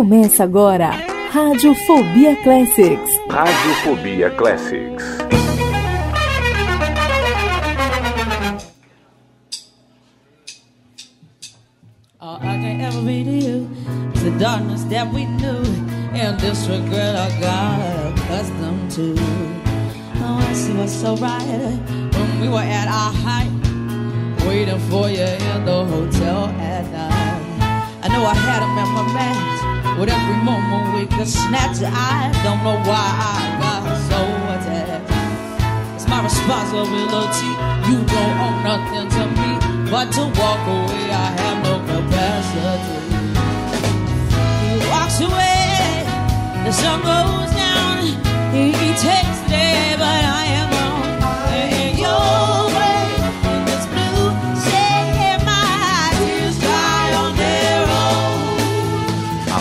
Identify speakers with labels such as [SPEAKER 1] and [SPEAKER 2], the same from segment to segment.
[SPEAKER 1] Começa agora, Radiofobia Classics.
[SPEAKER 2] Radiofobia Classics.
[SPEAKER 3] All I can ever be to you is the darkness that we knew and this regret I got accustomed to. Oh, I see what's so right when we were at our height, waiting for you in the hotel at night. I know I had him in my mind with every moment we could snatch. I don't know why I got so attached. It's my responsibility. You don't owe nothing to me, but to walk away, I have no capacity. He walks away, the sun goes down. He, he takes the day, but I am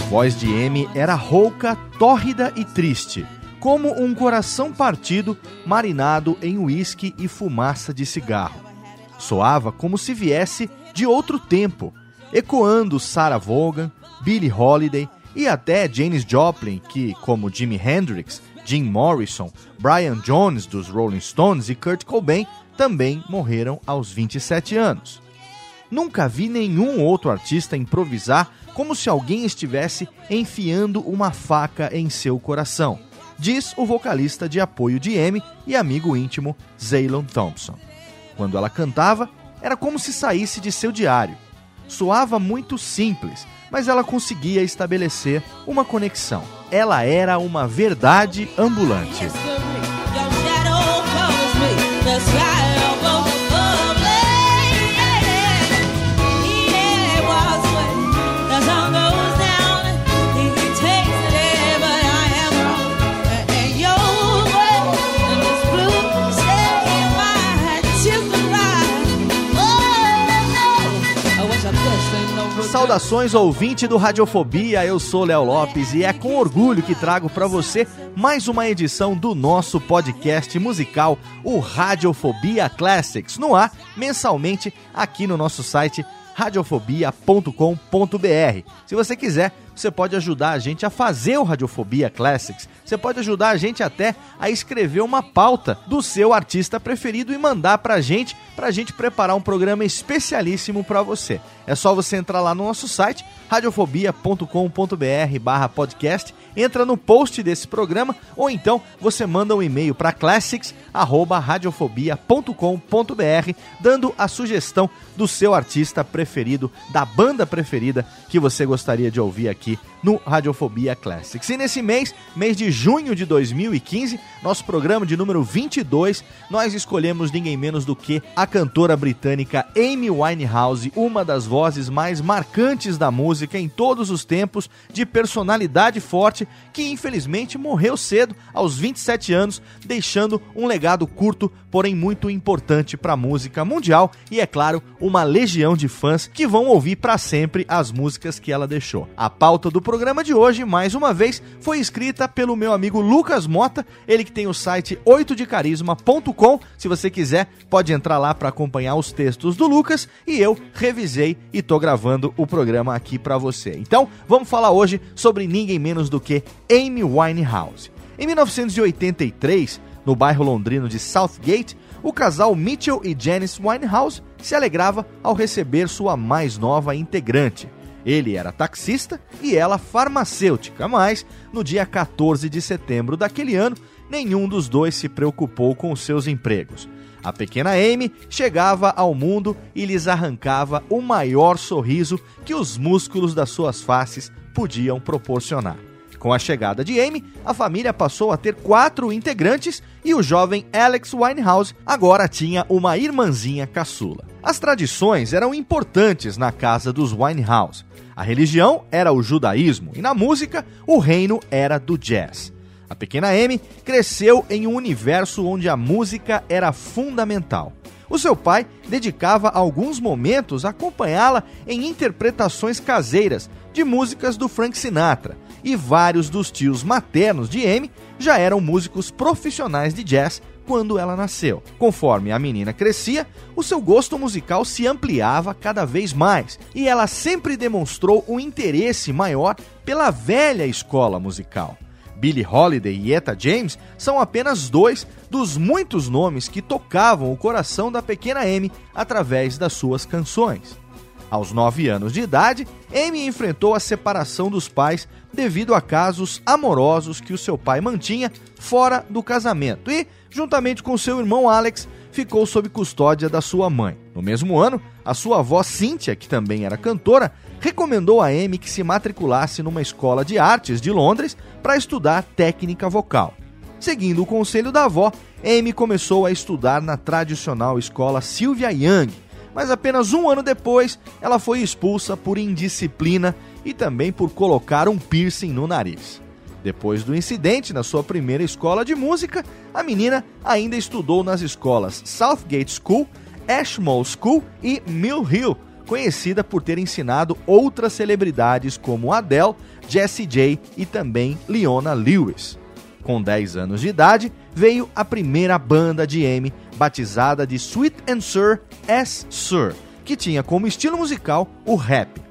[SPEAKER 4] voz de Amy era rouca, tórrida e triste, como um coração partido marinado em uísque e fumaça de cigarro. Soava como se viesse de outro tempo, ecoando Sarah Vaughan, Billie Holiday e até Janis Joplin, que, como Jimi Hendrix, Jim Morrison, Brian Jones dos Rolling Stones e Kurt Cobain, também morreram aos 27 anos. Nunca vi nenhum outro artista improvisar como se alguém estivesse enfiando uma faca em seu coração, diz o vocalista de apoio de Amy e amigo íntimo Zaylon Thompson. Quando ela cantava, era como se saísse de seu diário. Soava muito simples, mas ela conseguia estabelecer uma conexão. Ela era uma verdade ambulante. Saudações ouvinte do Radiofobia, eu sou Léo Lopes e é com orgulho que trago para você mais uma edição do nosso podcast musical, o Radiofobia Classics, no ar mensalmente aqui no nosso site radiofobia.com.br. Se você quiser, você pode ajudar a gente a fazer o Radiofobia Classics. Você pode ajudar a gente até a escrever uma pauta do seu artista preferido e mandar pra gente, pra gente preparar um programa especialíssimo pra você. É só você entrar lá no nosso site radiofobia.com.br barra podcast, entra no post desse programa ou então você manda um e-mail para classics@radiofobia.com.br dando a sugestão do seu artista preferido, da banda preferida que você gostaria de ouvir aqui no Radiofobia Classics. E nesse mês, mês de junho de 2015, nosso programa de número 22, nós escolhemos ninguém menos do que a cantora britânica Amy Winehouse, uma das vozes mais marcantes da música em todos os tempos, de personalidade forte, que infelizmente morreu cedo, aos 27 anos, deixando um legado curto, porém muito importante para a música mundial e, é claro, uma legião de fãs que vão ouvir para sempre as músicas que ela deixou. A pauta do programa de hoje, mais uma vez, foi escrita pelo meu amigo Lucas Mota, ele que tem o site 8decarisma.com. Se você quiser, pode entrar lá para acompanhar os textos do Lucas e eu revisei e tô gravando o programa aqui para você. Então, vamos falar hoje sobre ninguém menos do que Amy Winehouse. Em 1983, no bairro londrino de Southgate, o casal Mitchell e Janice Winehouse se alegrava ao receber sua mais nova integrante. Ele era taxista e ela farmacêutica, mas no dia 14 de setembro daquele ano, nenhum dos dois se preocupou com os seus empregos. A pequena Amy chegava ao mundo e lhes arrancava o maior sorriso que os músculos das suas faces podiam proporcionar. Com a chegada de Amy, a família passou a ter quatro integrantes e o jovem Alex Winehouse agora tinha uma irmãzinha caçula. As tradições eram importantes na casa dos Winehouse. A religião era o judaísmo e na música o reino era do jazz. A pequena Amy cresceu em um universo onde a música era fundamental. O seu pai dedicava alguns momentos a acompanhá-la em interpretações caseiras de músicas do Frank Sinatra, e vários dos tios maternos de Amy já eram músicos profissionais de jazz quando ela nasceu. Conforme a menina crescia, o seu gosto musical se ampliava cada vez mais e ela sempre demonstrou um interesse maior pela velha escola musical. Billie Holiday e Etta James são apenas dois dos muitos nomes que tocavam o coração da pequena Amy através das suas canções. Aos nove anos de idade, Amy enfrentou a separação dos pais devido a casos amorosos que o seu pai mantinha fora do casamento e, juntamente com seu irmão Alex, ficou sob custódia da sua mãe. No mesmo ano, a sua avó Cynthia, que também era cantora, recomendou a Amy que se matriculasse numa escola de artes de Londres para estudar técnica vocal. Seguindo o conselho da avó, Amy começou a estudar na tradicional escola Sylvia Young, mas apenas um ano depois ela foi expulsa por indisciplina e também por colocar um piercing no nariz. Depois do incidente na sua primeira escola de música, a menina ainda estudou nas escolas Southgate School, Ashmole School e Mill Hill, conhecida por ter ensinado outras celebridades como Adele, Jessie J e também Leona Lewis. Com 10 anos de idade, veio a primeira banda de Amy, batizada de Sweet and Sir S. Sir, que tinha como estilo musical o rap.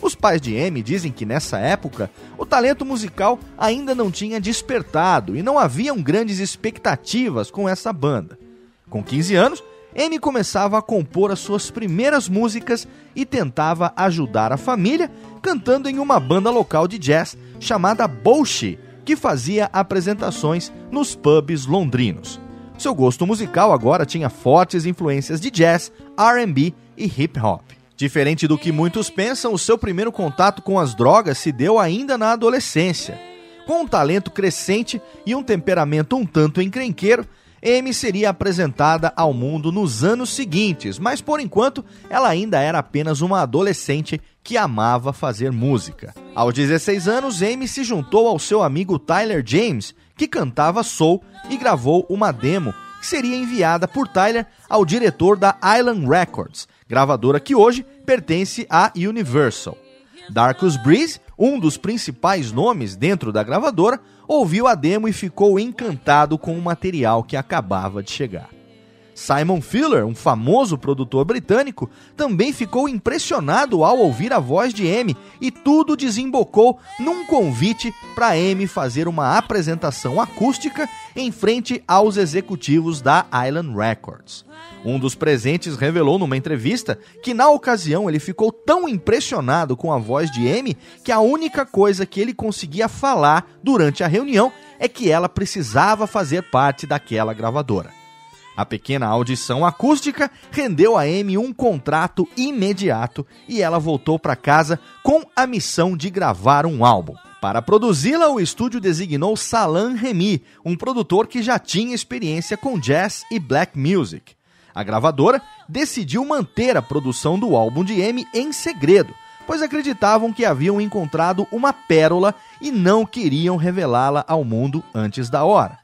[SPEAKER 4] Os pais de Amy dizem que nessa época o talento musical ainda não tinha despertado e não haviam grandes expectativas com essa banda. Com 15 anos, Amy começava a compor as suas primeiras músicas e tentava ajudar a família cantando em uma banda local de jazz chamada Bolshi, que fazia apresentações nos pubs londrinos. Seu gosto musical agora tinha fortes influências de jazz, R&B e hip hop. Diferente do que muitos pensam, o seu primeiro contato com as drogas se deu ainda na adolescência. Com um talento crescente e um temperamento um tanto encrenqueiro, Amy seria apresentada ao mundo nos anos seguintes, mas por enquanto ela ainda era apenas uma adolescente que amava fazer música. Aos 16 anos, Amy se juntou ao seu amigo Tyler James, que cantava soul, e gravou uma demo que seria enviada por Tyler ao diretor da Island Records, gravadora que hoje pertence à Universal. Darkus Breeze, um dos principais nomes dentro da gravadora, ouviu a demo e ficou encantado com o material que acabava de chegar. Simon Fuller, um famoso produtor britânico, também ficou impressionado ao ouvir a voz de Amy e tudo desembocou num convite para Amy fazer uma apresentação acústica em frente aos executivos da Island Records. Um dos presentes revelou numa entrevista que na ocasião ele ficou tão impressionado com a voz de Amy que a única coisa que ele conseguia falar durante a reunião é que ela precisava fazer parte daquela gravadora. A pequena audição acústica rendeu a Amy um contrato imediato e ela voltou para casa com a missão de gravar um álbum. Para produzi-la, o estúdio designou Salam Remy, um produtor que já tinha experiência com jazz e black music. A gravadora decidiu manter a produção do álbum de Amy em segredo, pois acreditavam que haviam encontrado uma pérola e não queriam revelá-la ao mundo antes da hora.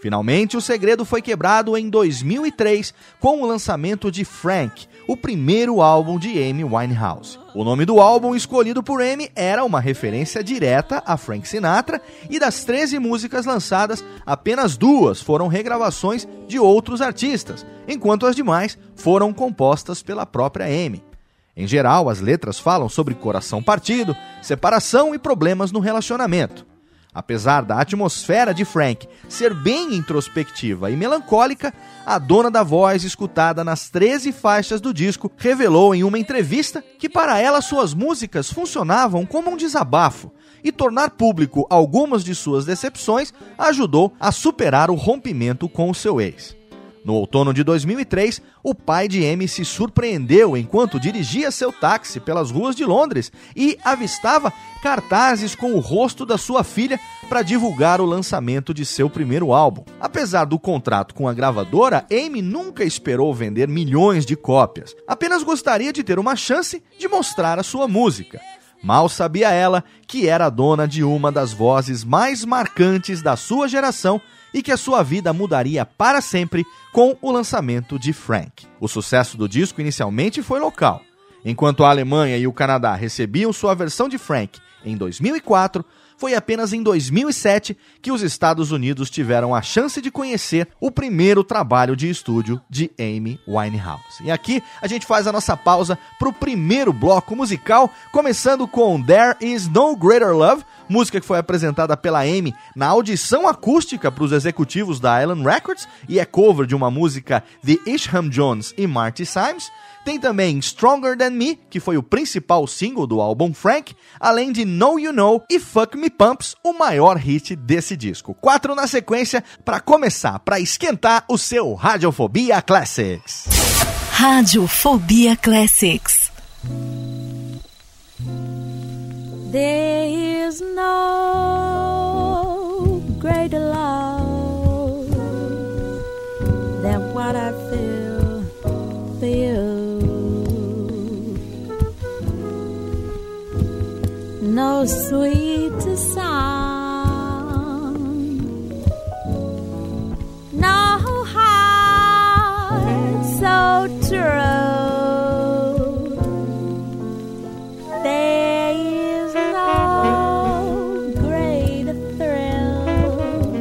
[SPEAKER 4] Finalmente, o segredo foi quebrado em 2003 com o lançamento de Frank, o primeiro álbum de Amy Winehouse. O nome do álbum escolhido por Amy era uma referência direta a Frank Sinatra e das 13 músicas lançadas, apenas duas foram regravações de outros artistas, enquanto as demais foram compostas pela própria Amy. Em geral, as letras falam sobre coração partido, separação e problemas no relacionamento. Apesar da atmosfera de Frank ser bem introspectiva e melancólica, a dona da voz, escutada nas 13 faixas do disco, revelou em uma entrevista que para ela suas músicas funcionavam como um desabafo e tornar público algumas de suas decepções ajudou a superar o rompimento com o seu ex. No outono de 2003, o pai de Amy se surpreendeu enquanto dirigia seu táxi pelas ruas de Londres e avistava cartazes com o rosto da sua filha para divulgar o lançamento de seu primeiro álbum. Apesar do contrato com a gravadora, Amy nunca esperou vender milhões de cópias, apenas gostaria de ter uma chance de mostrar a sua música. Mal sabia ela que era dona de uma das vozes mais marcantes da sua geração e que a sua vida mudaria para sempre com o lançamento de Frank. O sucesso do disco inicialmente foi local. Enquanto a Alemanha e o Canadá recebiam sua versão de Frank em 2004, foi apenas em 2007 que os Estados Unidos tiveram a chance de conhecer o primeiro trabalho de estúdio de Amy Winehouse. E aqui a gente faz a nossa pausa para o primeiro bloco musical, começando com There Is No Greater Love, música que foi apresentada pela Amy na audição acústica para os executivos da Island Records e é cover de uma música de Isham Jones e Marty Symes. Tem também Stronger Than Me, que foi o principal single do álbum Frank, além de Know You Know e Fuck Me Pumps, o maior hit desse disco. Quatro na sequência para começar, para esquentar o seu Radiofobia Classics.
[SPEAKER 1] Radiofobia Classics.
[SPEAKER 3] There is no greater love No sweeter song, no heart so true. There is no greater thrill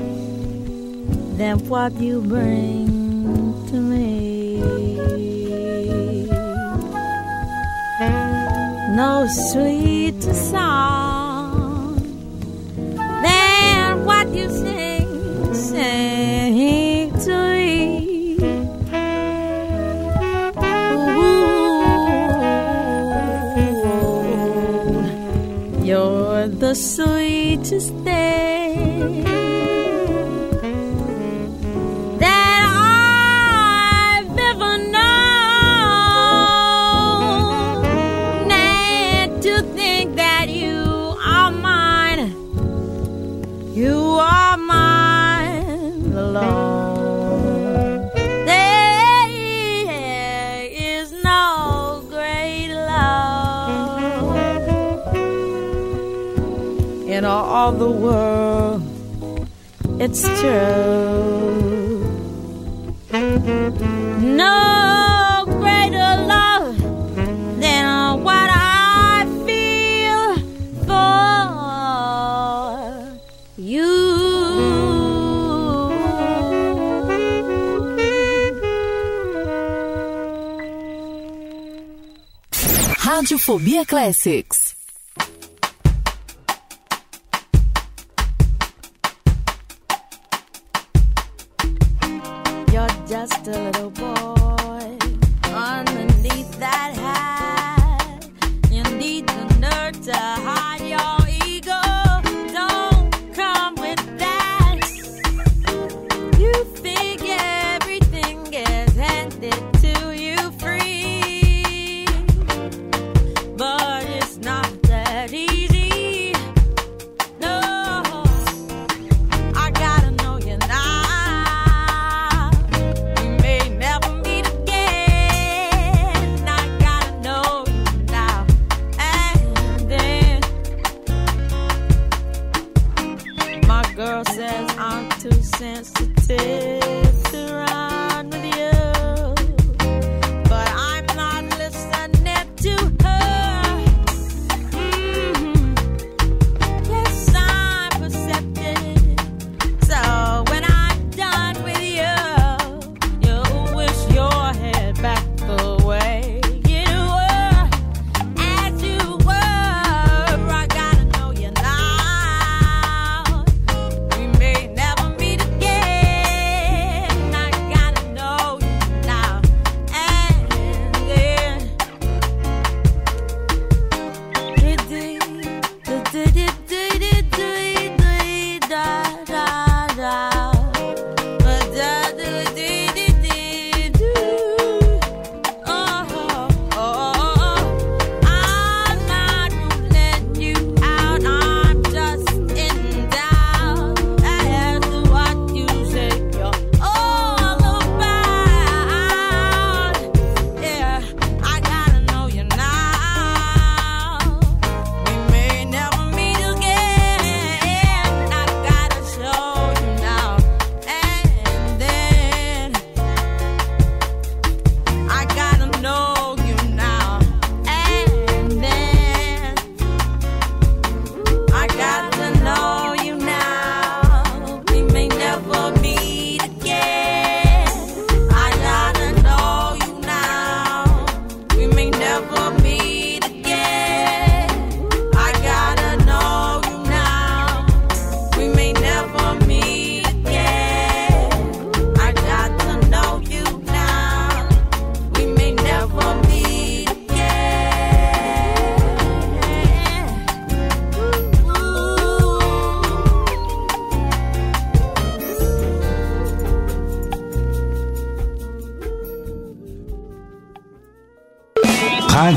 [SPEAKER 3] than what you bring to me. No sweeter song than what you sing, sing to me. Ooh, you're the sweetest thing the world. It's true. No greater love than what I feel for you.
[SPEAKER 1] Radiofobia Classics.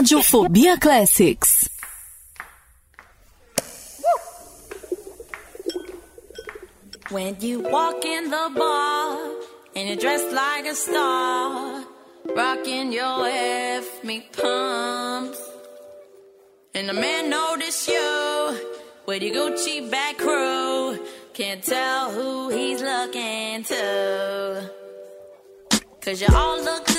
[SPEAKER 3] Radiofobia Classics.
[SPEAKER 5] When you walk in the bar and you're dressed like a star, rocking your F me pumps, and the man notice you with your Gucci back crew, can't tell who he's looking to, cause you all look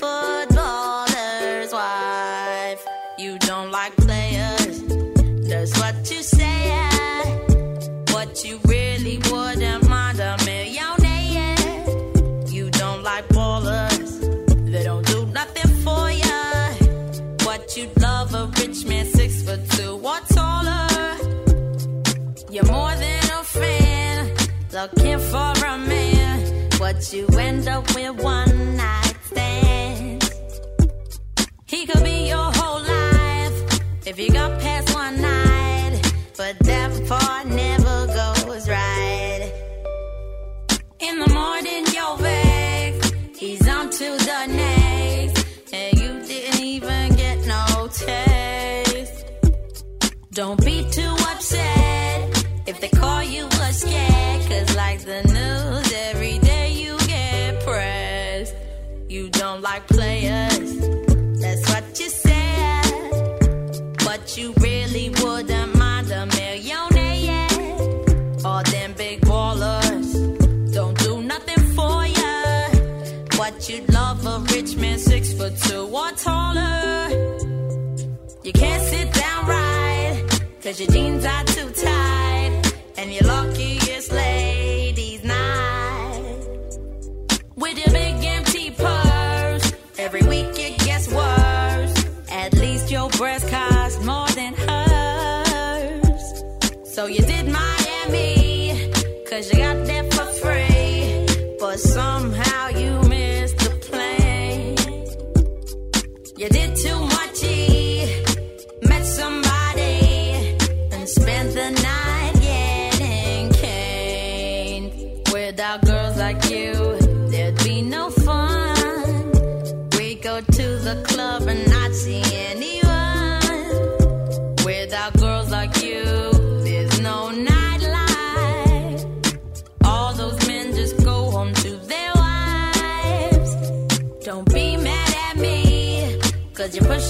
[SPEAKER 5] footballer's wife. You don't like players, that's what you say. What you really wouldn't mind a millionaire. You don't like ballers, they don't do nothing for ya. What you love a rich man six foot two or taller. You're more than a fan, looking for a man. What you end up with one night stand. If you got past one night, but that part never goes right. In
[SPEAKER 3] the morning, you're back. He's on to the next, and you didn't even get no taste. Don't be too upset if they call you a scat, cause like the news every day. You really wouldn't mind a millionaire. All them big ballers don't do nothing for ya. But you'd love a rich man six foot two or taller. You can't sit down right, cause your jeans are too tight. And you're lucky it's ladies' night. With your big empty purse, every week it gets worse. At least your breast costs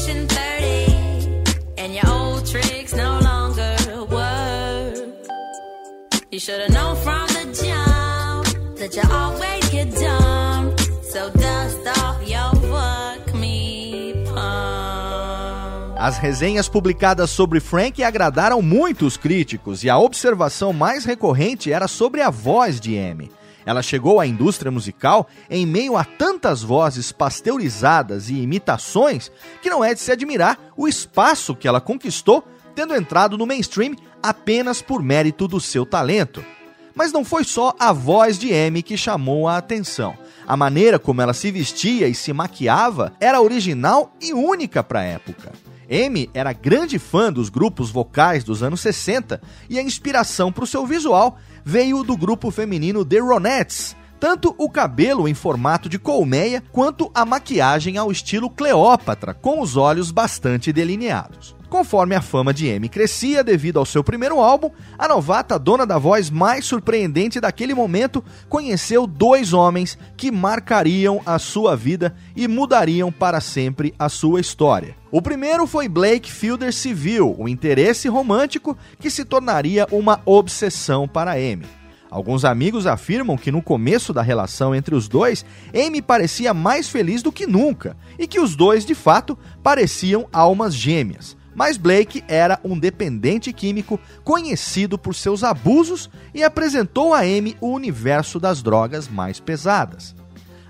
[SPEAKER 3] pushing 30 and your old tricks no longer work. You should've known from the jump that you always get. So dust off your me.
[SPEAKER 4] As resenhas publicadas sobre Frank agradaram muito os críticos e a observação mais recorrente era sobre a voz de Amy. Ela chegou à indústria musical em meio a tantas vozes pasteurizadas e imitações que não é de se admirar o espaço que ela conquistou, tendo entrado no mainstream apenas por mérito do seu talento. Mas não foi só a voz de Amy que chamou a atenção. A maneira como ela se vestia e se maquiava era original e única para a época. Amy era grande fã dos grupos vocais dos anos 60 e a inspiração para o seu visual veio do grupo feminino The Ronettes. Tanto o cabelo em formato de colmeia quanto a maquiagem ao estilo Cleópatra, com os olhos bastante delineados. Conforme a fama de Amy crescia devido ao seu primeiro álbum, a novata dona da voz mais surpreendente daquele momento conheceu dois homens que marcariam a sua vida e mudariam para sempre a sua história. O primeiro foi Blake Fielder Civil, um interesse romântico que se tornaria uma obsessão para Amy. Alguns amigos afirmam que no começo da relação entre os dois, Amy parecia mais feliz do que nunca e que os dois, de fato, pareciam almas gêmeas. Mas Blake era um dependente químico conhecido por seus abusos e apresentou a Amy o universo das drogas mais pesadas.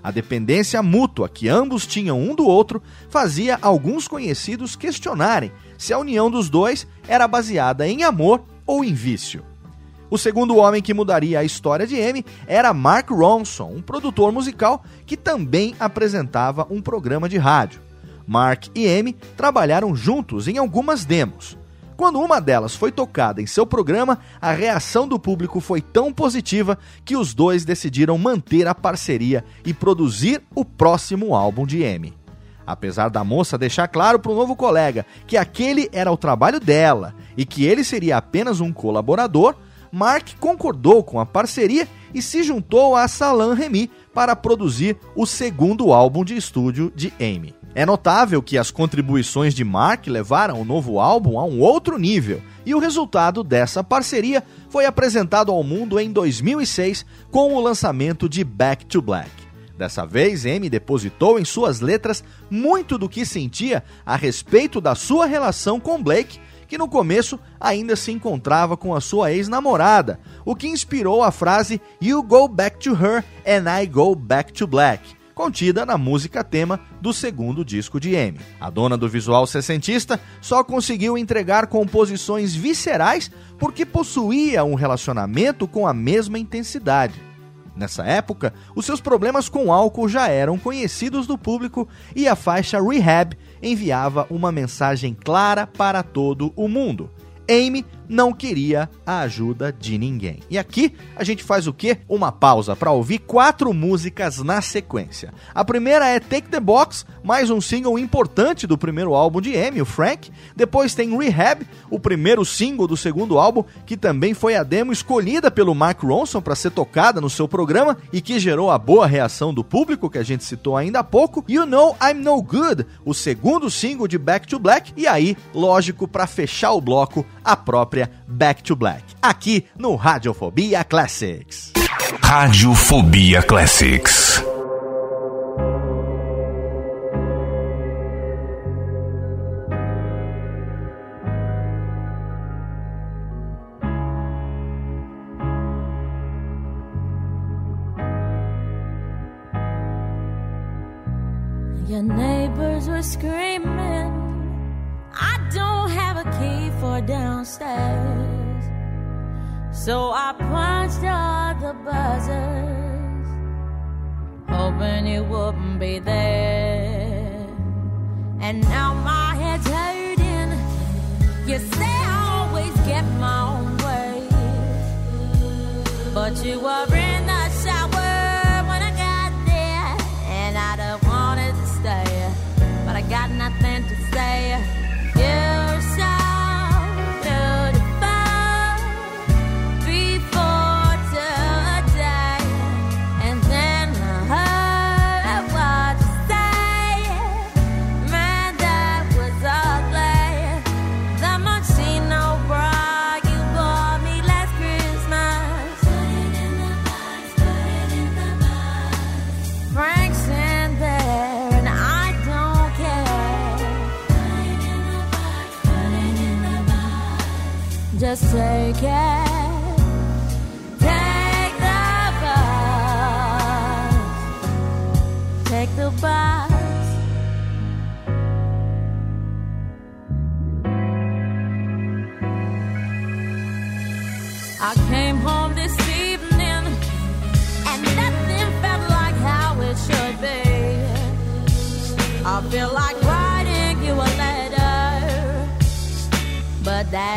[SPEAKER 4] A dependência mútua que ambos tinham um do outro fazia alguns conhecidos questionarem se a união dos dois era baseada em amor ou em vício. O segundo homem que mudaria a história de Amy era Mark Ronson, um produtor musical que também apresentava um programa de rádio. Mark e Amy trabalharam juntos em algumas demos. Quando uma delas foi tocada em seu programa, a reação do público foi tão positiva que os dois decidiram manter a parceria e produzir o próximo álbum de Amy. Apesar da moça deixar claro para o novo colega que aquele era o trabalho dela e que ele seria apenas um colaborador, Mark concordou com a parceria e se juntou a Salam Remy para produzir o segundo álbum de estúdio de Amy. É notável que as contribuições de Mark levaram o novo álbum a um outro nível, e o resultado dessa parceria foi apresentado ao mundo em 2006 com o lançamento de Back to Black. Dessa vez, Amy depositou em suas letras muito do que sentia a respeito da sua relação com Blake, que no começo ainda se encontrava com a sua ex-namorada, o que inspirou a frase You go back to her and I go back to black contida na música tema do segundo disco de Amy. A dona do visual sessentista só conseguiu entregar composições viscerais porque possuía um relacionamento com a mesma intensidade. Nessa época, os seus problemas com álcool já eram conhecidos do público e a faixa Rehab enviava uma mensagem clara para todo o mundo. Amy não queria a ajuda de ninguém. E aqui a gente faz o quê? Uma pausa para ouvir quatro músicas na sequência. A primeira é Take the Box, mais um single importante do primeiro álbum de Amy, o Frank. Depois tem Rehab, o primeiro single do segundo álbum, que também foi a demo escolhida pelo Mark Ronson para ser tocada no seu programa e que gerou a boa reação do público que a gente citou ainda há pouco. You Know I'm No Good, o segundo single de Back to Black. E aí, lógico, para fechar o bloco, a própria Back to Black. Aqui no Radiofobia Classics.
[SPEAKER 2] Radiofobia Classics.
[SPEAKER 3] Your neighbors were screaming. I don't for downstairs. So I punched all the buzzers, hoping you wouldn't be there. And now my head's hurting. You say I always get my own way, but you were in Take it. Take the bus. Take the bus. I came home this evening and nothing felt like how it should be. I feel like writing you a letter, but that's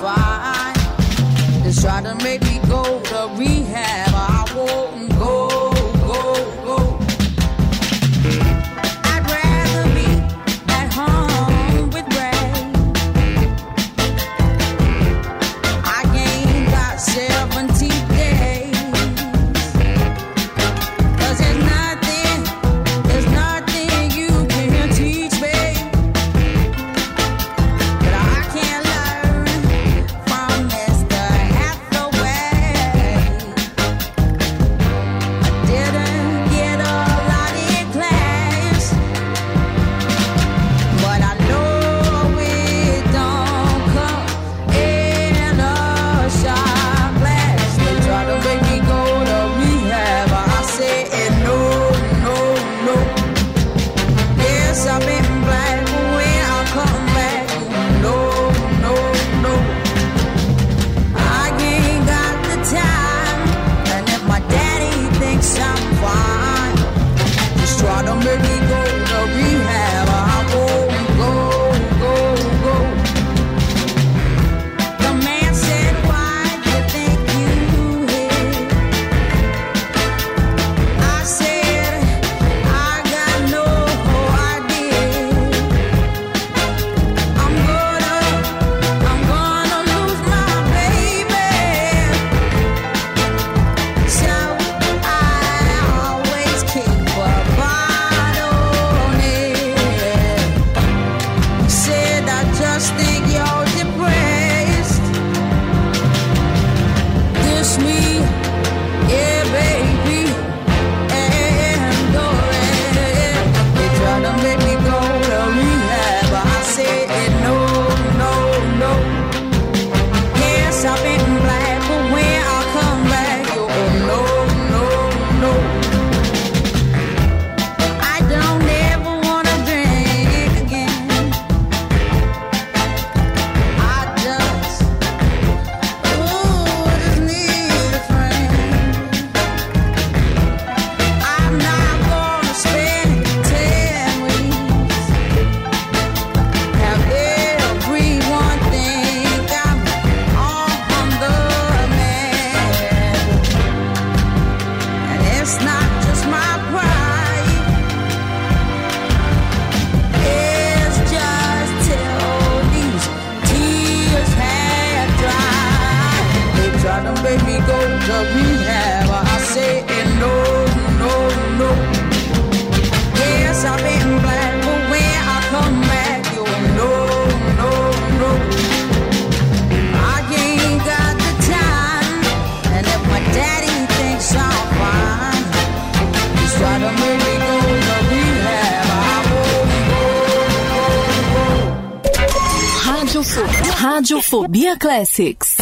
[SPEAKER 3] Radiofobia Classics.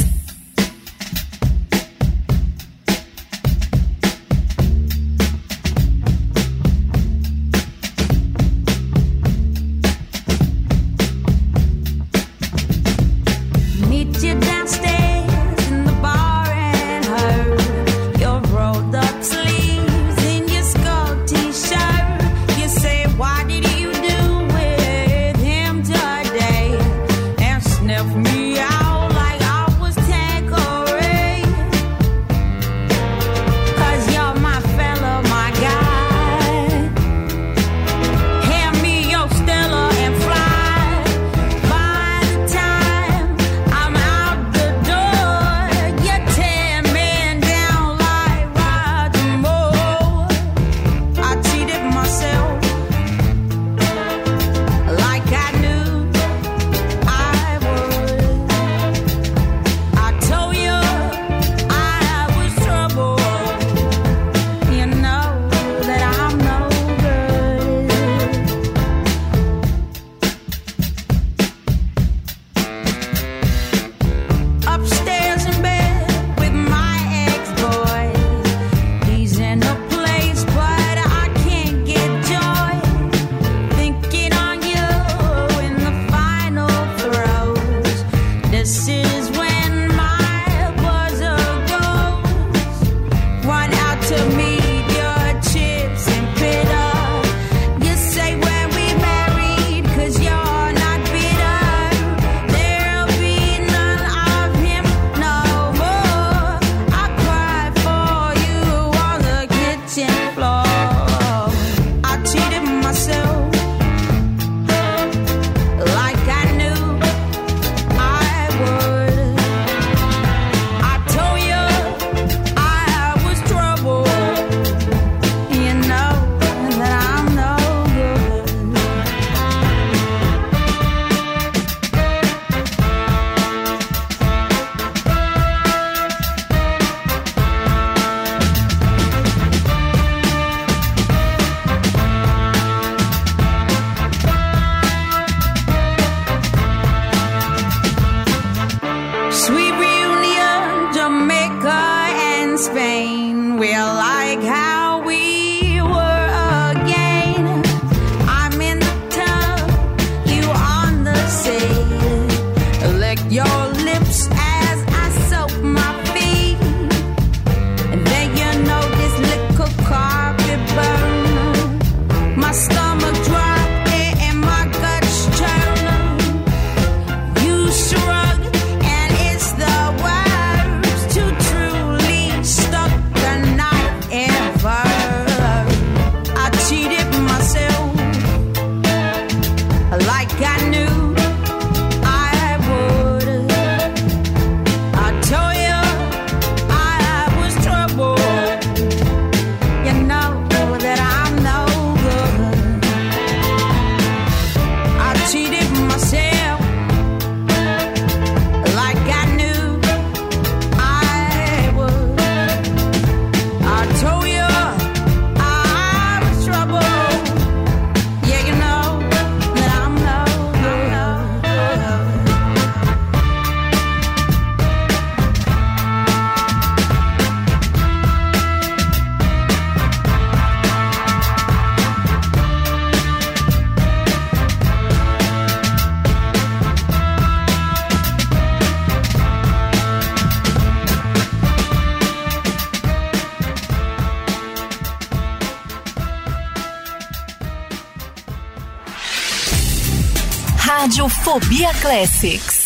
[SPEAKER 3] Radiofobia Classics.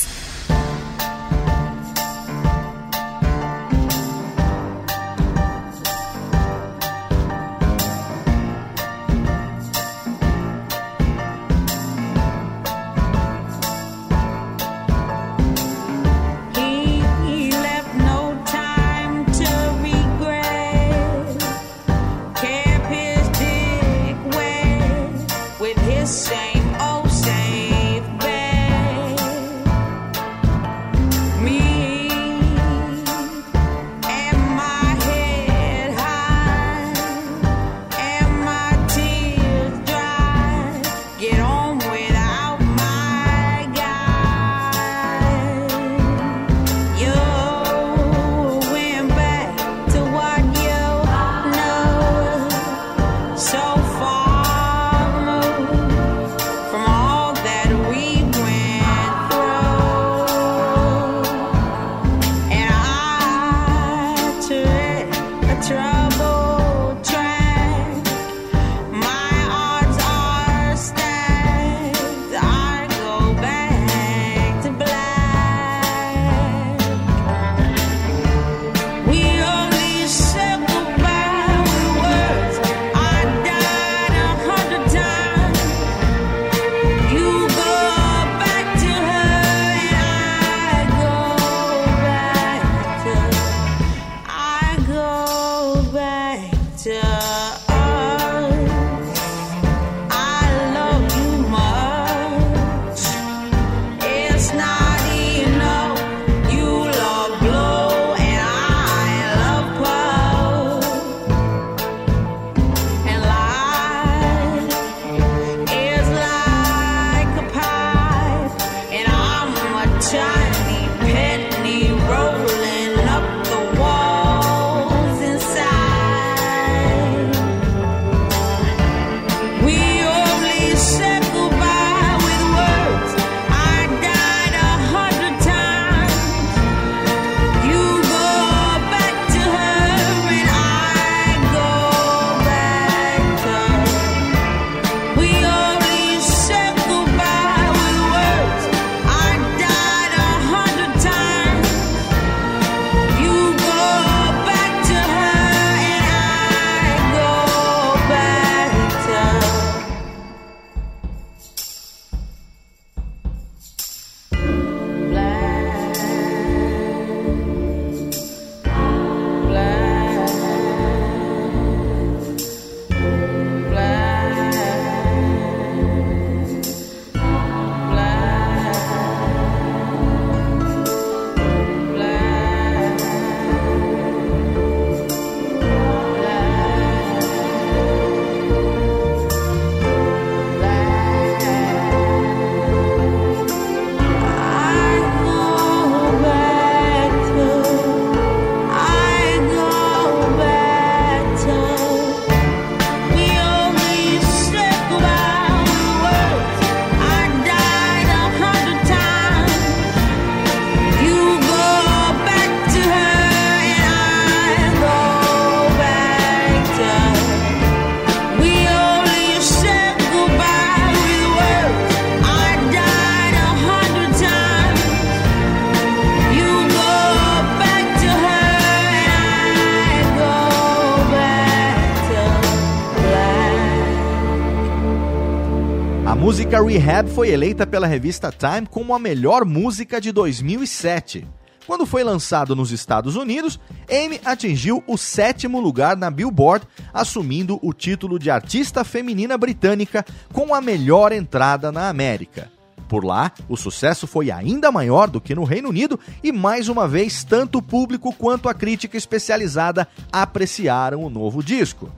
[SPEAKER 4] Rehab foi eleita pela revista Time como a melhor música de 2007. Quando foi lançado nos Estados Unidos, Amy atingiu o sétimo lugar na Billboard, assumindo o título de artista feminina britânica com a melhor entrada na América. Por lá, o sucesso foi ainda maior do que no Reino Unido e mais uma vez tanto o público quanto a crítica especializada apreciaram o novo disco.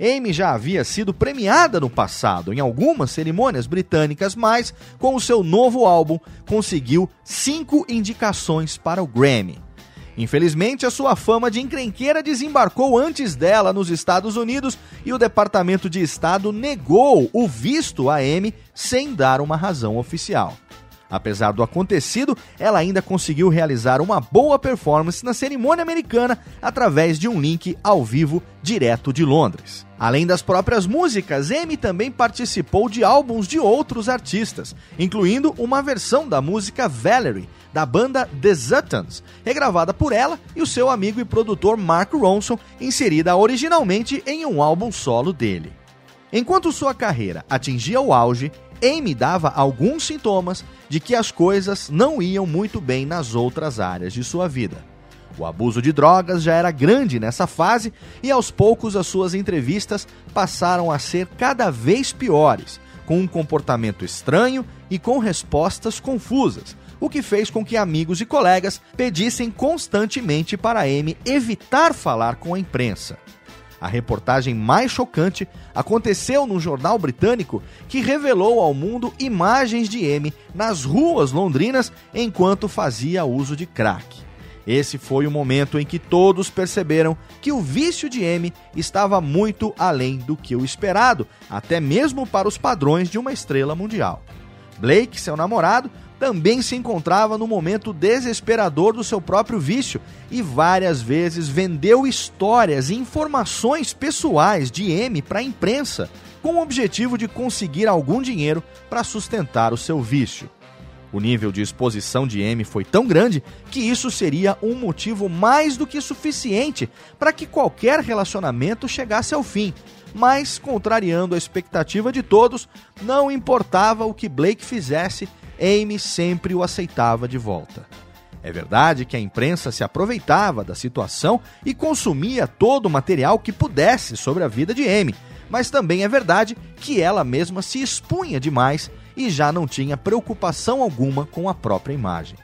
[SPEAKER 4] Amy já havia sido premiada no passado em algumas cerimônias britânicas, mas com o seu novo álbum conseguiu cinco indicações para o Grammy. Infelizmente, a sua fama de encrenqueira desembarcou antes dela nos Estados Unidos e o Departamento de Estado negou o visto a Amy sem dar uma razão oficial. Apesar do acontecido, ela ainda conseguiu realizar uma boa performance na cerimônia americana através de um link ao vivo direto de Londres. Além das próprias músicas, Amy também participou de álbuns de outros artistas, incluindo uma versão da música Valerie, da banda The Zuttons, regravada por ela e o seu amigo e produtor Mark Ronson, inserida originalmente em um álbum solo dele. Enquanto sua carreira atingia o auge, Amy dava alguns sintomas de que as coisas não iam muito bem nas outras áreas de sua vida. O abuso de drogas já era grande nessa fase e aos poucos as suas entrevistas passaram a ser cada vez piores, com um comportamento estranho e com respostas confusas, o que fez com que amigos e colegas pedissem constantemente para Amy evitar falar com a imprensa. A reportagem mais chocante aconteceu num jornal britânico que revelou ao mundo imagens de Amy nas ruas londrinas enquanto fazia uso de crack. Esse foi o momento em que todos perceberam que o vício de Amy estava muito além do que o esperado, até mesmo para os padrões de uma estrela mundial. Blake, seu namorado, também se encontrava no momento desesperador do seu próprio vício e várias vezes vendeu histórias e informações pessoais de M para a imprensa, com o objetivo de conseguir algum dinheiro para sustentar o seu vício. O nível de exposição de M foi tão grande que isso seria um motivo mais do que suficiente para que qualquer relacionamento chegasse ao fim. Mas, contrariando a expectativa de todos, não importava o que Blake fizesse, Amy sempre o aceitava de volta. É verdade que a imprensa se aproveitava da situação e consumia todo o material que pudesse sobre a vida de Amy, mas também é verdade que ela mesma se expunha demais e já não tinha preocupação alguma com a própria imagem.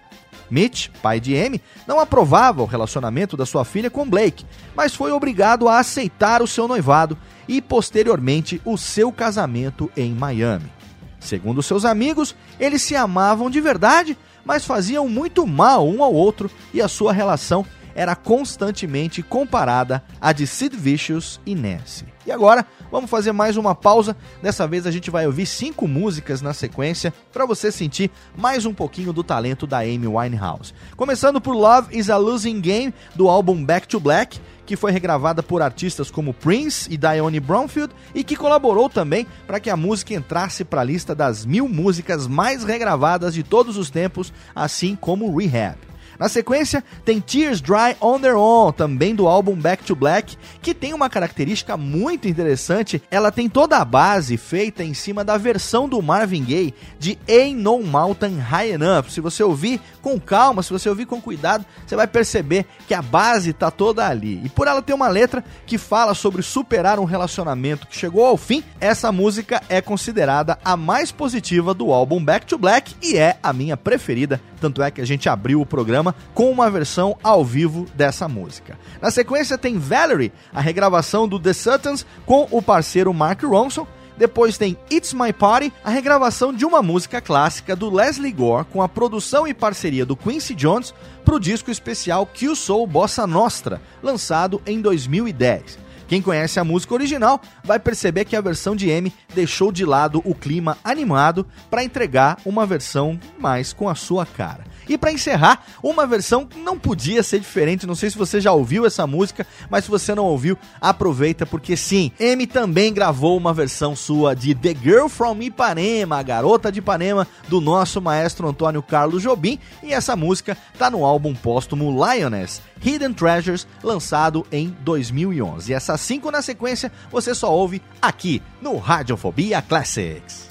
[SPEAKER 4] Mitch, pai de Amy, não aprovava o relacionamento da sua filha com Blake, mas foi obrigado a aceitar o seu noivado e, posteriormente, o seu casamento em Miami. Segundo seus amigos, eles se amavam de verdade, mas faziam muito mal um ao outro e a sua relação era constantemente comparada à de Sid Vicious e Nancy. E agora, vamos fazer mais uma pausa. Dessa vez a gente vai ouvir cinco músicas na sequência para você sentir mais um pouquinho do talento da Amy Winehouse. Começando por Love is a Losing Game do álbum Back to Black, que foi regravada por artistas como Prince e Dione Bromfield e que colaborou também para que a música entrasse para a lista das mil músicas mais regravadas de todos os tempos, assim como Rehab. Na sequência, tem Tears Dry on Their Own, também do álbum Back to Black, que tem uma característica muito interessante. Ela tem toda a base feita em cima da versão do Marvin Gaye de Ain't No Mountain High Enough. Se você ouvir com calma, se você ouvir com cuidado, você vai perceber que a base tá toda ali. E por ela ter uma letra que fala sobre superar um relacionamento que chegou ao fim, essa música é considerada a mais positiva do álbum Back to Black e é a minha preferida. Tanto é que a gente abriu o programa com uma versão ao vivo dessa música. Na sequência tem Valerie, a regravação do The Suttons com o parceiro Mark Ronson. Depois tem It's My Party, a regravação de uma música clássica do Leslie Gore com a produção e parceria do Quincy Jones para o disco especial Que Soul Bossa Nostra, lançado em 2010. Quem conhece a música original vai perceber que a versão de M deixou de lado o clima animado para entregar uma versão mais com a sua cara. E para encerrar, uma versão que não podia ser diferente. Não sei se você já ouviu essa música, mas se você não ouviu, aproveita porque sim, M também gravou uma versão sua de The Girl from Ipanema, a garota de Ipanema do nosso maestro Antônio Carlos Jobim, e essa música tá no álbum póstumo Lioness. Hidden Treasures, lançado em 2011. E essas cinco na sequência você só ouve aqui no Radiofobia Classics.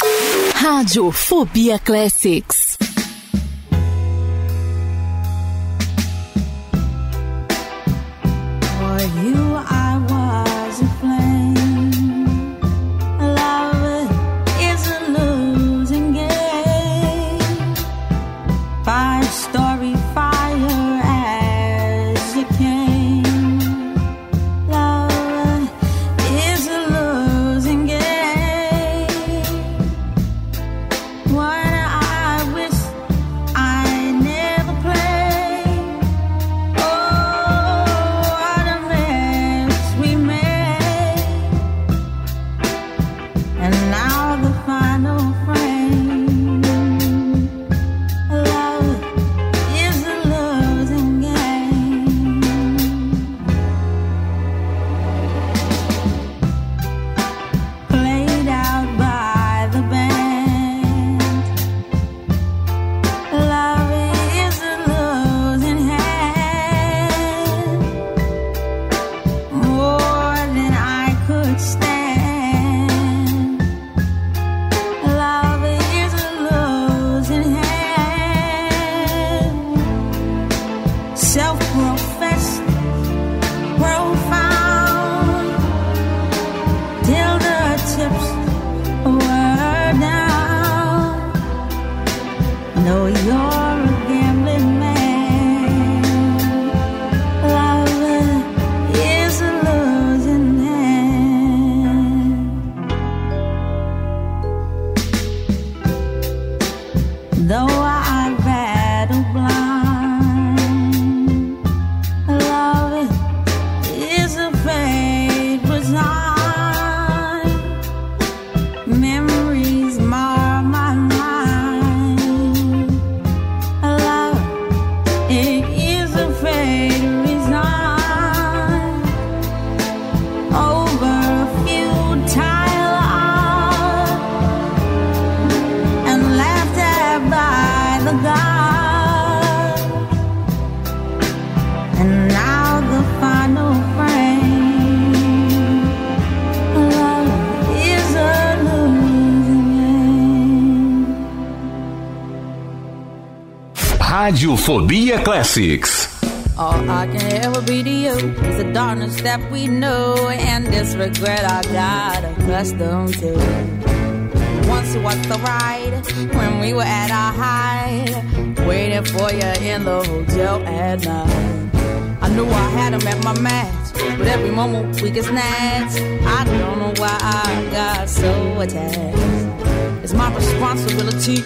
[SPEAKER 1] Radiofobia Classics.
[SPEAKER 6] You, I was a flame.
[SPEAKER 2] Radiofobia Classics.
[SPEAKER 3] All I can ever be to you is the darkness that we know and this regret I got accustomed to. Once it was the ride when we were at our height, waiting for you in the hotel at night. I knew I had him at my match, but every moment we get snatched. I don't know why I got so attached. It's my responsibility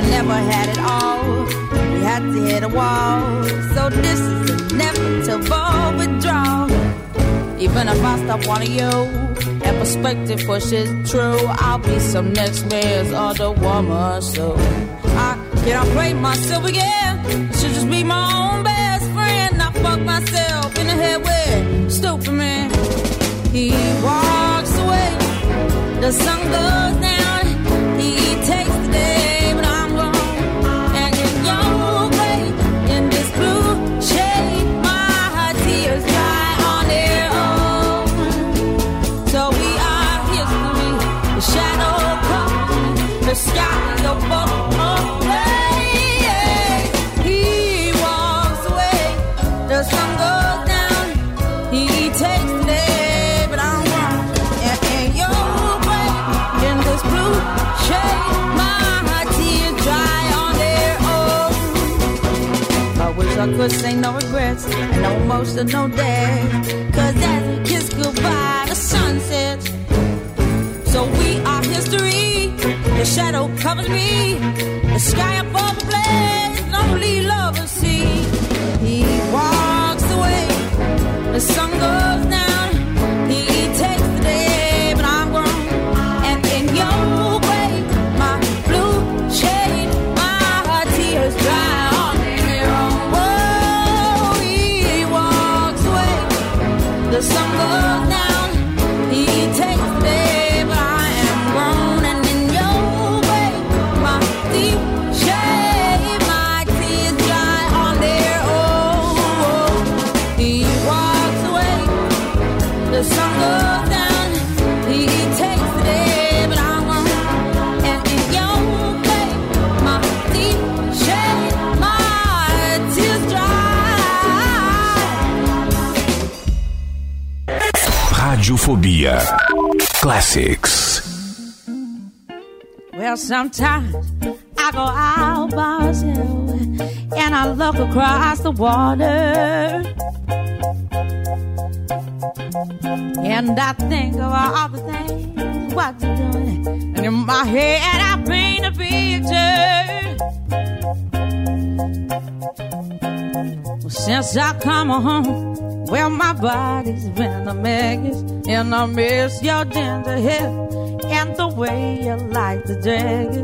[SPEAKER 3] have never had it all. We had to hit a wall. So this is inevitable withdrawal. Even if I stop wanting you, and perspective pushes true, I'll be some next man's other woman. So I cannot play myself again. I should just be my own best friend. I fuck myself in the head with stupid man. He walks away. The sun goes down. Could say no regrets no emotional day. Cause as we kiss goodbye, the sun sets. So we are history. The shadow covers me. The sky above the blaze, lonely lovers see. He walks away. The sun goes down.
[SPEAKER 2] Classics.
[SPEAKER 3] Well, sometimes I go out by and I look across the water. And I think of all the things what you're doing. And in my head, I paint a picture. Since I come home, well, my body's been a mess. And I miss your ginger hair and the way you like the dress.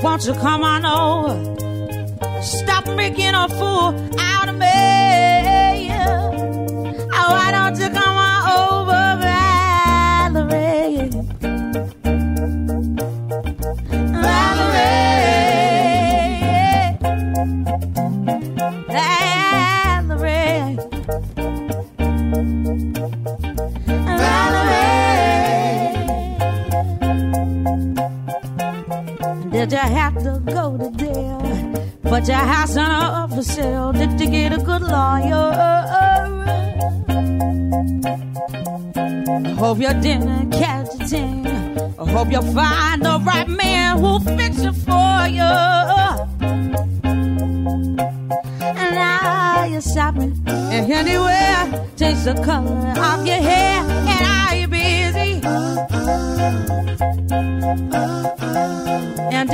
[SPEAKER 3] Won't you come on over? Stop making a fool out of me. Oh, why don't you come You have to go to jail? Put your house on up for sale. Did you get a good lawyer? I hope you didn't catch a thing. I hope you find the right man who'll fix it for you. And now you're shopping and anywhere. Change the color of your hair. And are you busy?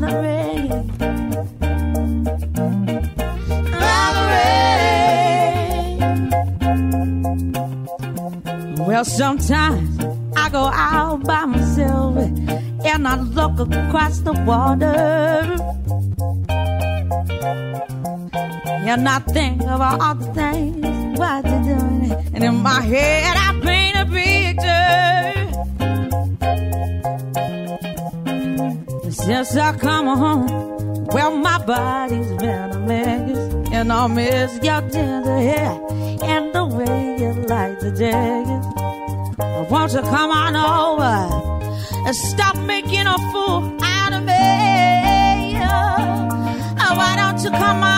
[SPEAKER 3] the rain. rain. Well, sometimes I go out by myself and I look across the water. And I think about all the things, what you're doing. And in my head, I Since I come home, well, my body's been a mess. And I miss your tender hair and the way you like the jagged. Won't you come on over and stop making a fool out of me? Oh, why don't you come on?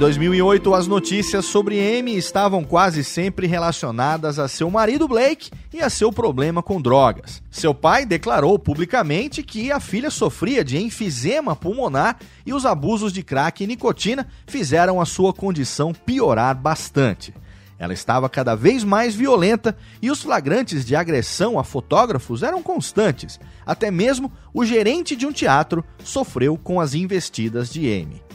[SPEAKER 4] 2008, as notícias sobre Amy estavam quase sempre relacionadas a seu marido Blake e a seu problema com drogas. Seu pai declarou publicamente que a filha sofria de enfisema pulmonar e os abusos de crack e nicotina fizeram a sua condição piorar bastante. Ela estava cada vez mais violenta e os flagrantes de agressão a fotógrafos eram constantes. Até mesmo o gerente de um teatro sofreu com as investidas de Amy.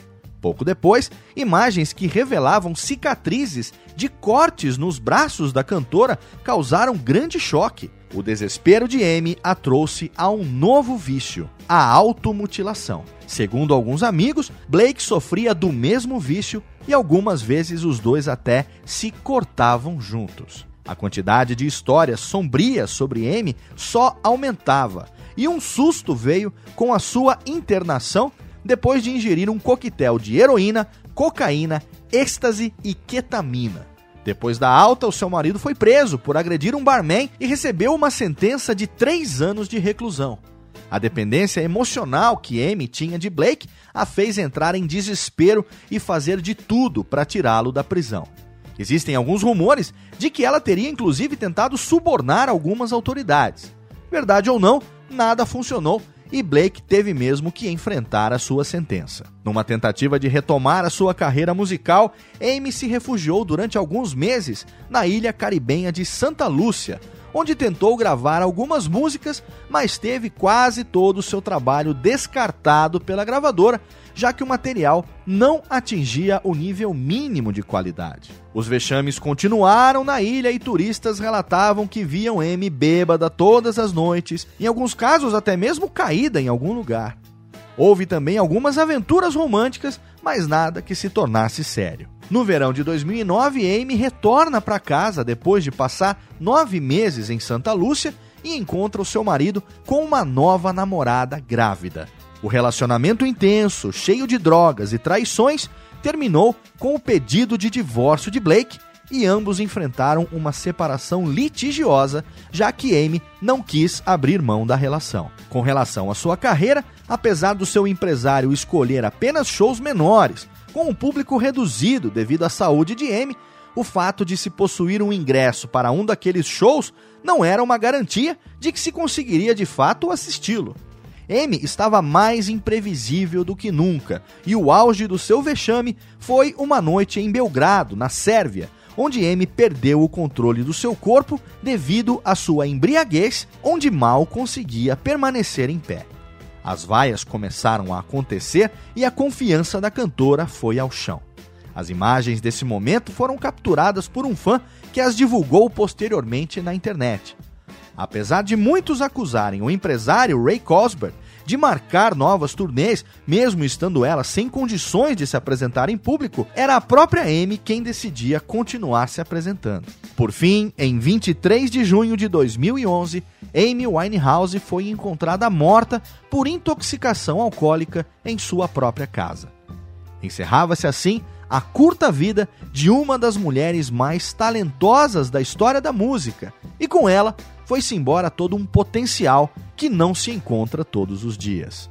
[SPEAKER 4] Pouco depois, imagens que revelavam cicatrizes de cortes nos braços da cantora causaram grande choque. O desespero de Amy a trouxe a um novo vício, a automutilação. Segundo alguns amigos, Blake sofria do mesmo vício e algumas vezes os dois até se cortavam juntos. A quantidade de histórias sombrias sobre Amy só aumentava, e um susto veio com a sua internação depois de ingerir um coquetel de heroína, cocaína, êxtase e ketamina. Depois da alta, o seu marido foi preso por agredir um barman e recebeu uma sentença de três anos de reclusão. A dependência emocional que Amy tinha de Blake a fez entrar em desespero e fazer de tudo para tirá-lo da prisão. Existem alguns rumores de que ela teria inclusive tentado subornar algumas autoridades. Verdade ou não, nada funcionou e Blake teve mesmo que enfrentar a sua sentença. Numa tentativa de retomar a sua carreira musical, Amy se refugiou durante alguns meses na ilha caribenha de Santa Lúcia, onde tentou gravar algumas músicas, mas teve quase todo o seu trabalho descartado pela gravadora, já que o material não atingia o nível mínimo de qualidade. Os vexames continuaram na ilha e turistas relatavam que viam M bêbada todas as noites, em alguns casos até mesmo caída em algum lugar. Houve também algumas aventuras românticas, mas nada que se tornasse sério. No verão de 2009, Amy retorna para casa depois de passar nove meses em Santa Lúcia e encontra o seu marido com uma nova namorada grávida. O relacionamento intenso, cheio de drogas e traições, terminou com o pedido de divórcio de Blake e ambos enfrentaram uma separação litigiosa, já que Amy não quis abrir mão da relação. Com relação à sua carreira, apesar do seu empresário escolher apenas shows menores, com um público reduzido devido à saúde de Amy, o fato de se possuir um ingresso para um daqueles shows não era uma garantia de que se conseguiria de fato assisti-lo. Amy estava mais imprevisível do que nunca, e o auge do seu vexame foi uma noite em Belgrado, na Sérvia, onde Amy perdeu o controle do seu corpo devido à sua embriaguez, onde mal conseguia permanecer em pé. As vaias começaram a acontecer e a confiança da cantora foi ao chão. As imagens desse momento foram capturadas por um fã que as divulgou posteriormente na internet. Apesar de muitos acusarem o empresário Ray Cosberg de marcar novas turnês, mesmo estando ela sem condições de se apresentar em público, era a própria Amy quem decidia continuar se apresentando. Por fim, em 23 de junho de 2011, Amy Winehouse foi encontrada morta por intoxicação alcoólica em sua própria casa. Encerrava-se assim a curta vida de uma das mulheres mais talentosas da história da música, e com ela foi-se embora todo um potencial que não se encontra todos os dias.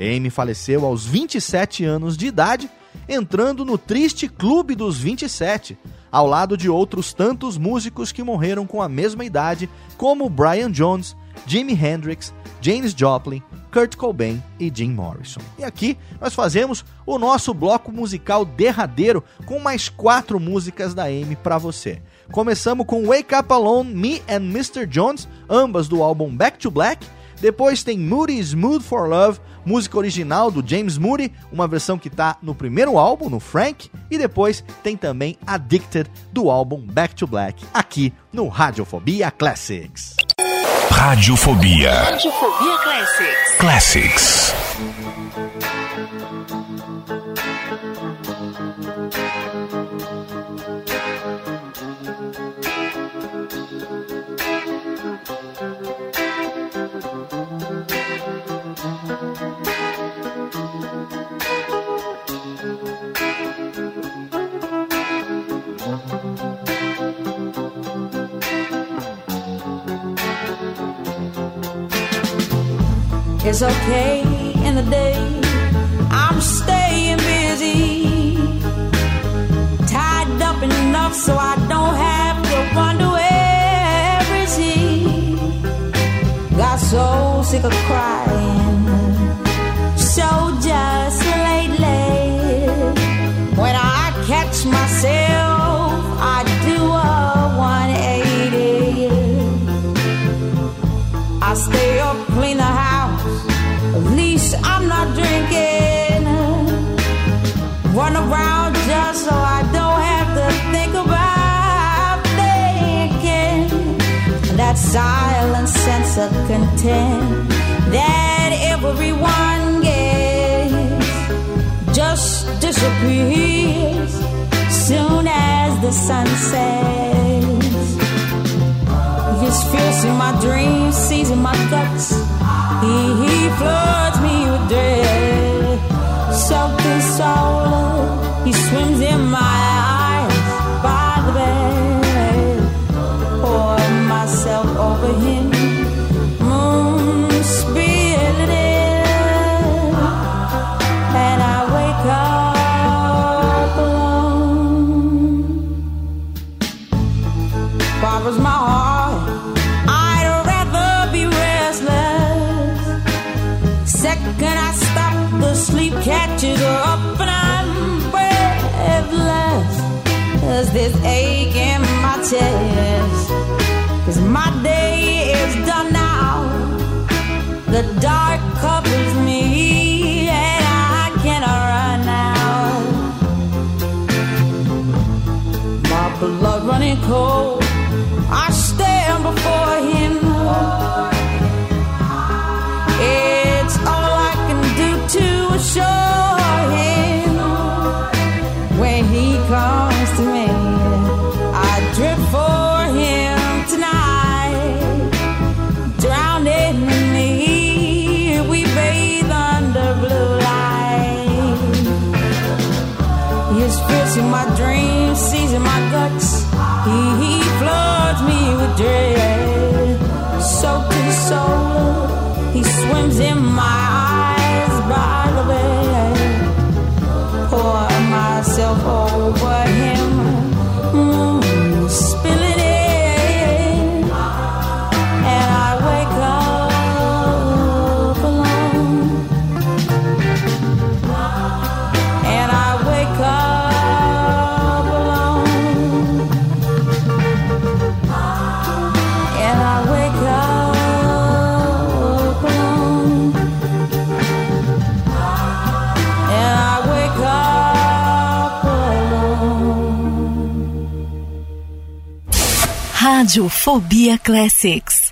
[SPEAKER 4] Amy faleceu aos 27 anos de idade, entrando no triste Clube dos 27, ao lado de outros tantos músicos que morreram com a mesma idade, como Brian Jones, Jimi Hendrix, James Joplin, Kurt Cobain e Jim Morrison. E aqui nós fazemos o nosso bloco musical derradeiro com mais quatro músicas da Amy para você. Começamos com Wake Up Alone, Me and Mr. Jones, ambas do álbum Back to Black. Depois tem Moody Smooth for Love, música original do James Moody, uma versão que está no primeiro álbum, no Frank. E depois tem também Addicted, do álbum Back to Black, aqui no Radiofobia Classics.
[SPEAKER 2] Radiofobia.
[SPEAKER 1] Radiofobia Classics.
[SPEAKER 2] Classics.
[SPEAKER 3] It's okay in the day. I'm staying busy. Tied up enough so I don't have to wonder where is he. Got so sick of crying. So just lately. When I catch myself, I do a 180. I stay up, silent sense of content that everyone gets just disappears soon as the sun sets. His fierce in my dreams, seizing my guts. He, he floods me with dread. Soaked in he swims in my eyes catches up and I'm breathless. There's this ache in my chest. Cause my day is done now. The dark covers me and I cannot run now my blood running cold. Radiofobia Classics.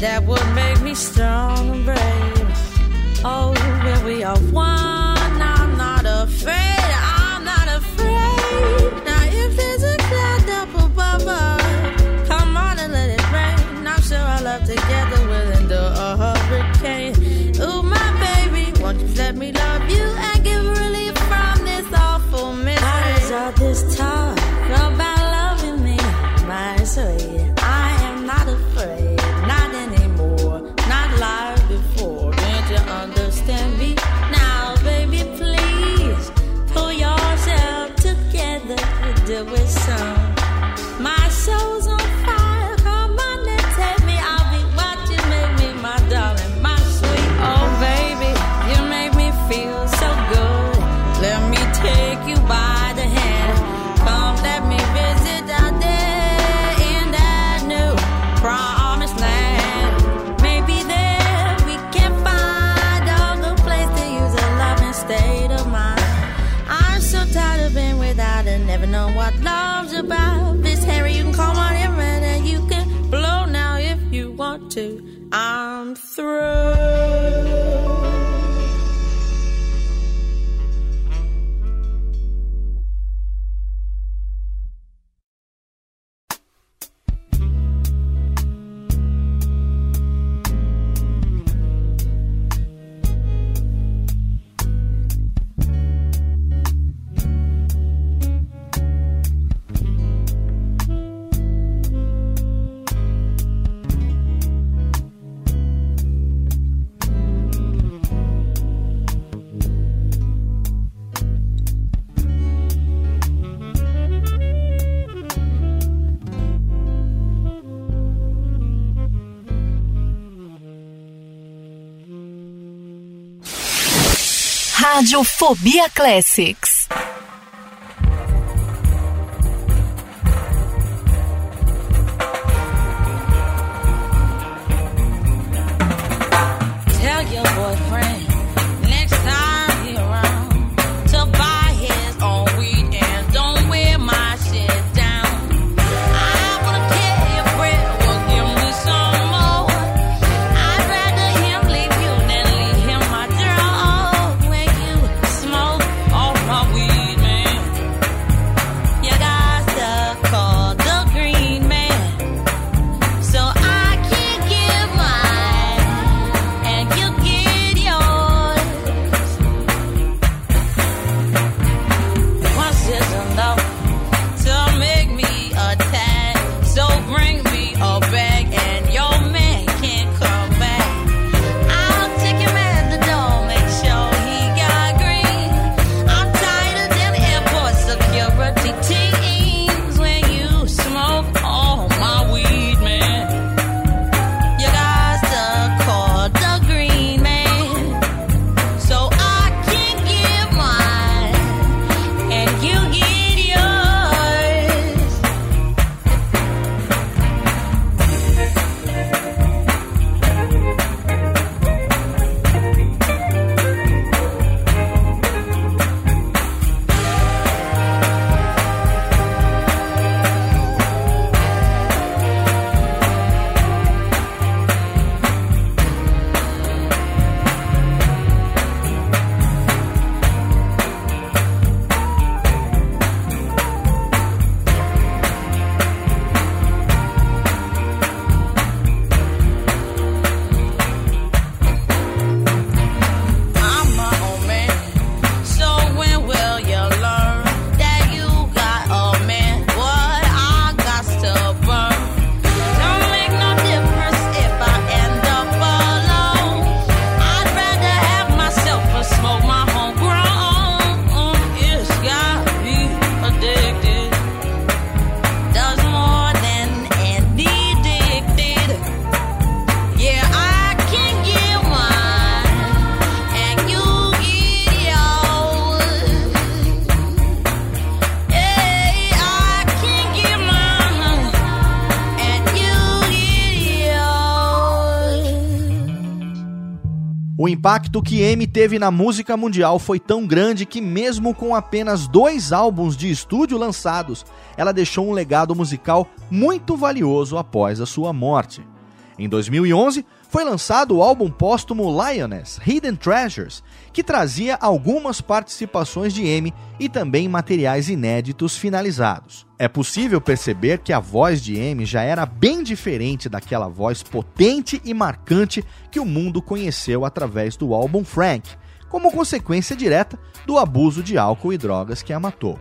[SPEAKER 7] that would make me strong and brave. Oh, when we are one.
[SPEAKER 3] Radiofobia Classics.
[SPEAKER 4] Que Amy teve na música mundial foi tão grande que, mesmo com apenas dois álbuns de estúdio lançados, ela deixou um legado musical muito valioso após a sua morte. Em 2011, foi lançado o álbum póstumo Lioness Hidden Treasures, que trazia algumas participações de Amy e também materiais inéditos finalizados. É possível perceber que a voz de Amy já era bem diferente daquela voz potente e marcante que o mundo conheceu através do álbum Frank, como consequência direta do abuso de álcool e drogas que a matou.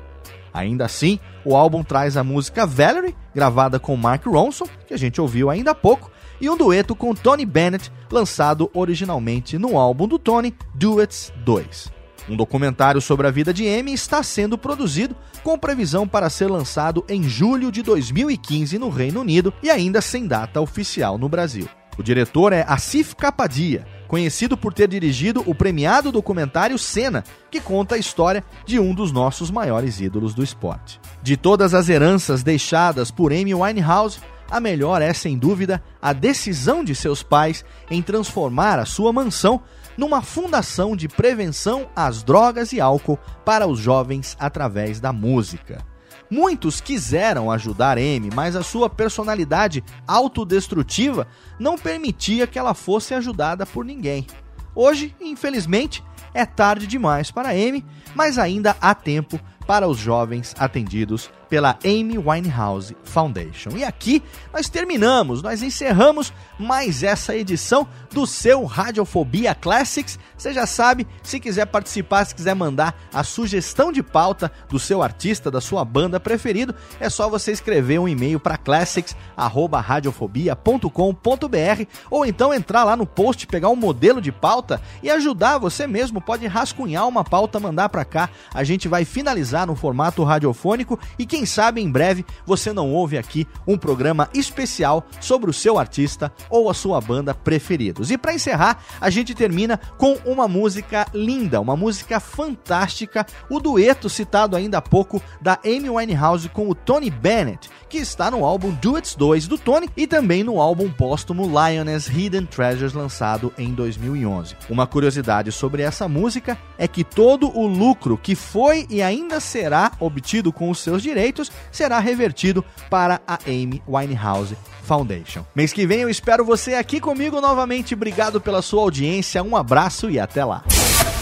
[SPEAKER 4] Ainda assim, o álbum traz a música Valerie, gravada com Mark Ronson, que a gente ouviu ainda há pouco, e um dueto com Tony Bennett, lançado originalmente no álbum do Tony, Duets 2. Um documentário sobre a vida de Amy está sendo produzido, com previsão para ser lançado em julho de 2015 no Reino Unido e ainda sem data oficial no Brasil. O diretor é Asif Kapadia, conhecido por ter dirigido o premiado documentário Cena, que conta a história de um dos nossos maiores ídolos do esporte. De todas as heranças deixadas por Amy Winehouse, a melhor é, sem dúvida, a decisão de seus pais em transformar a sua mansão numa fundação de prevenção às drogas e álcool para os jovens através da música. Muitos quiseram ajudar Amy, mas a sua personalidade autodestrutiva não permitia que ela fosse ajudada por ninguém. Hoje, infelizmente, é tarde demais para Amy, mas ainda há tempo para os jovens atendidos pela Amy Winehouse Foundation. E aqui nós terminamos, nós encerramos mais essa edição do seu Radiofobia Classics. Você já sabe, se quiser participar, se quiser mandar a sugestão de pauta do seu artista, da sua banda preferido, é só você escrever um e-mail para classics@radiofobia.com.br ou então entrar lá no post, pegar um modelo de pauta e ajudar você mesmo, pode rascunhar uma pauta, mandar para cá. A gente vai finalizar no formato radiofônico e quem sabe em breve você não ouve aqui um programa especial sobre o seu artista ou a sua banda preferidos. E para encerrar, a gente termina com uma música linda, uma música fantástica, o dueto citado ainda há pouco da Amy Winehouse com o Tony Bennett, que está no álbum Duets 2 do Tony e também no álbum póstumo Lioness Hidden Treasures lançado em 2011. Uma curiosidade sobre essa música é que todo o lucro que foi e ainda será obtido com os seus direitos será revertido para a Amy Winehouse Foundation. Mês que vem eu espero você aqui comigo novamente. Obrigado pela sua audiência, um abraço e até lá.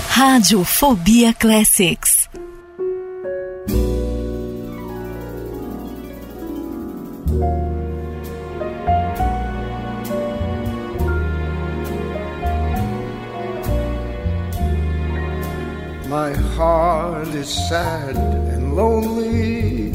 [SPEAKER 1] Rádio Fobia Classics.
[SPEAKER 8] My heart is sad and lonely.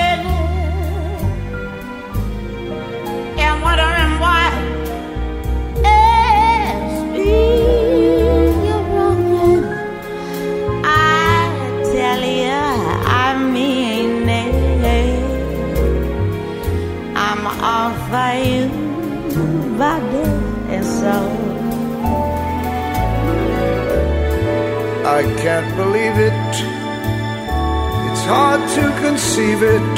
[SPEAKER 8] can't believe it. It's hard to conceive it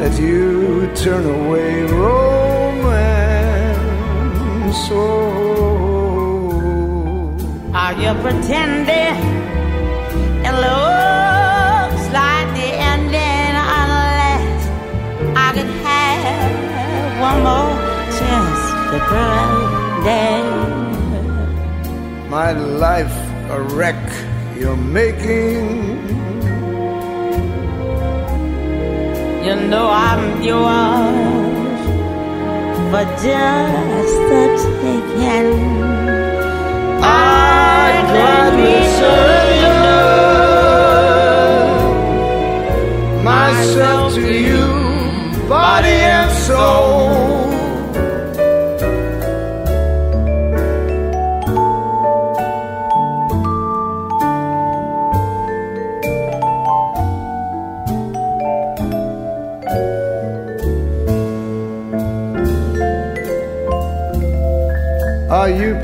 [SPEAKER 8] that you turn away romance. Oh,
[SPEAKER 3] Are you pretending? It looks like the ending unless I could have one more chance to pretend.
[SPEAKER 8] my life a wreck you're making.
[SPEAKER 3] You know I'm yours for just the taking.
[SPEAKER 8] I gladly surrender myself to you, body and soul.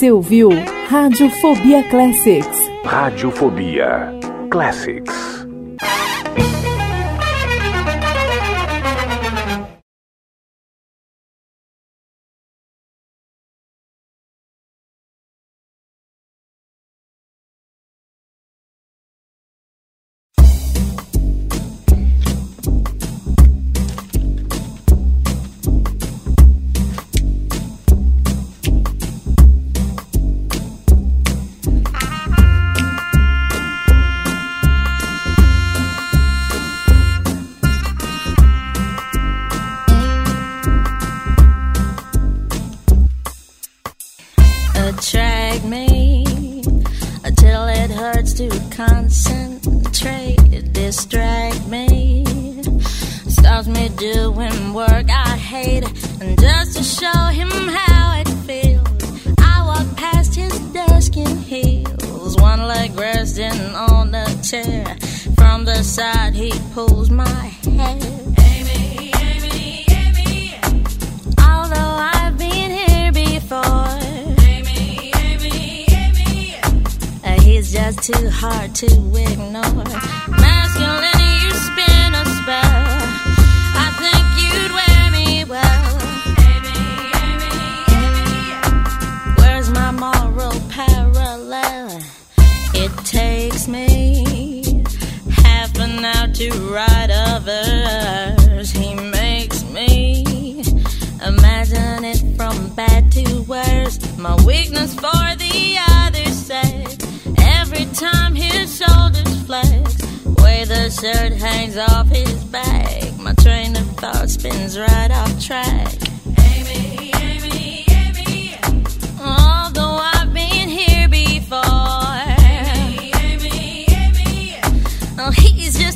[SPEAKER 1] Você ouviu Radiofobia Classics.
[SPEAKER 2] Radiofobia Classics.
[SPEAKER 3] Resting on the chair. From the side, he pulls my hair. Amy, Amy, Amy. Although I've been here before. Amy, Amy, Amy. Uh, he's just too hard to ignore. To a verse. He makes me imagine it from bad to worse. My weakness for the other sex. Every time his shoulders flex, way the shirt hangs off his back. My train of thought spins right off track. Amy, Amy, Amy. Although I've been here before. Oh, he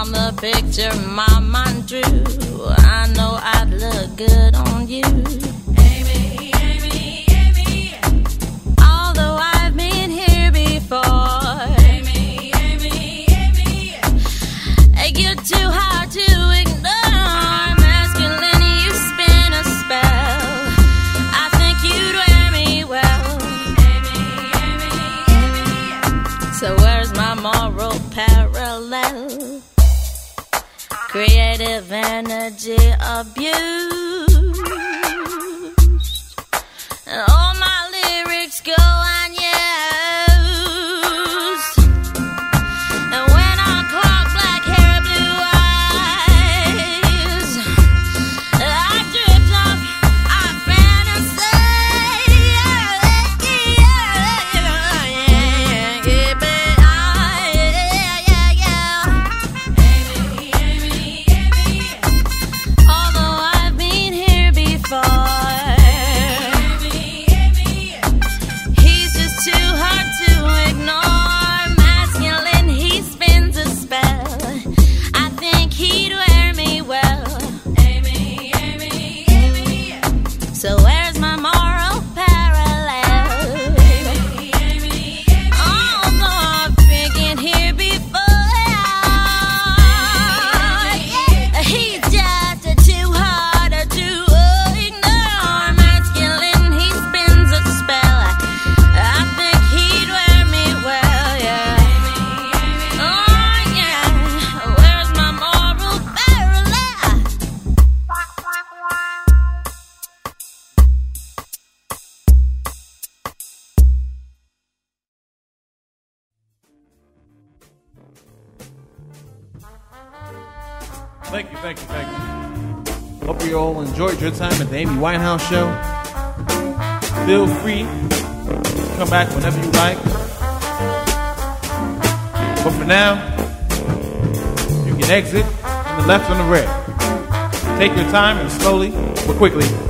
[SPEAKER 3] From the picture my mind drew, I know I'd look good on you. Amy, Amy, Amy. Although I've been here before. Amy, Amy, Amy. You're too hard to ignore. Masculine, you spin a spell. I think you'd wear me well. So where's my moral parallel? Creative energy abused. And all my lyrics go unused.
[SPEAKER 9] Winehouse Show. Feel free to come back whenever you like. But for now, you can exit on the left or the right. Take your time and slowly but quickly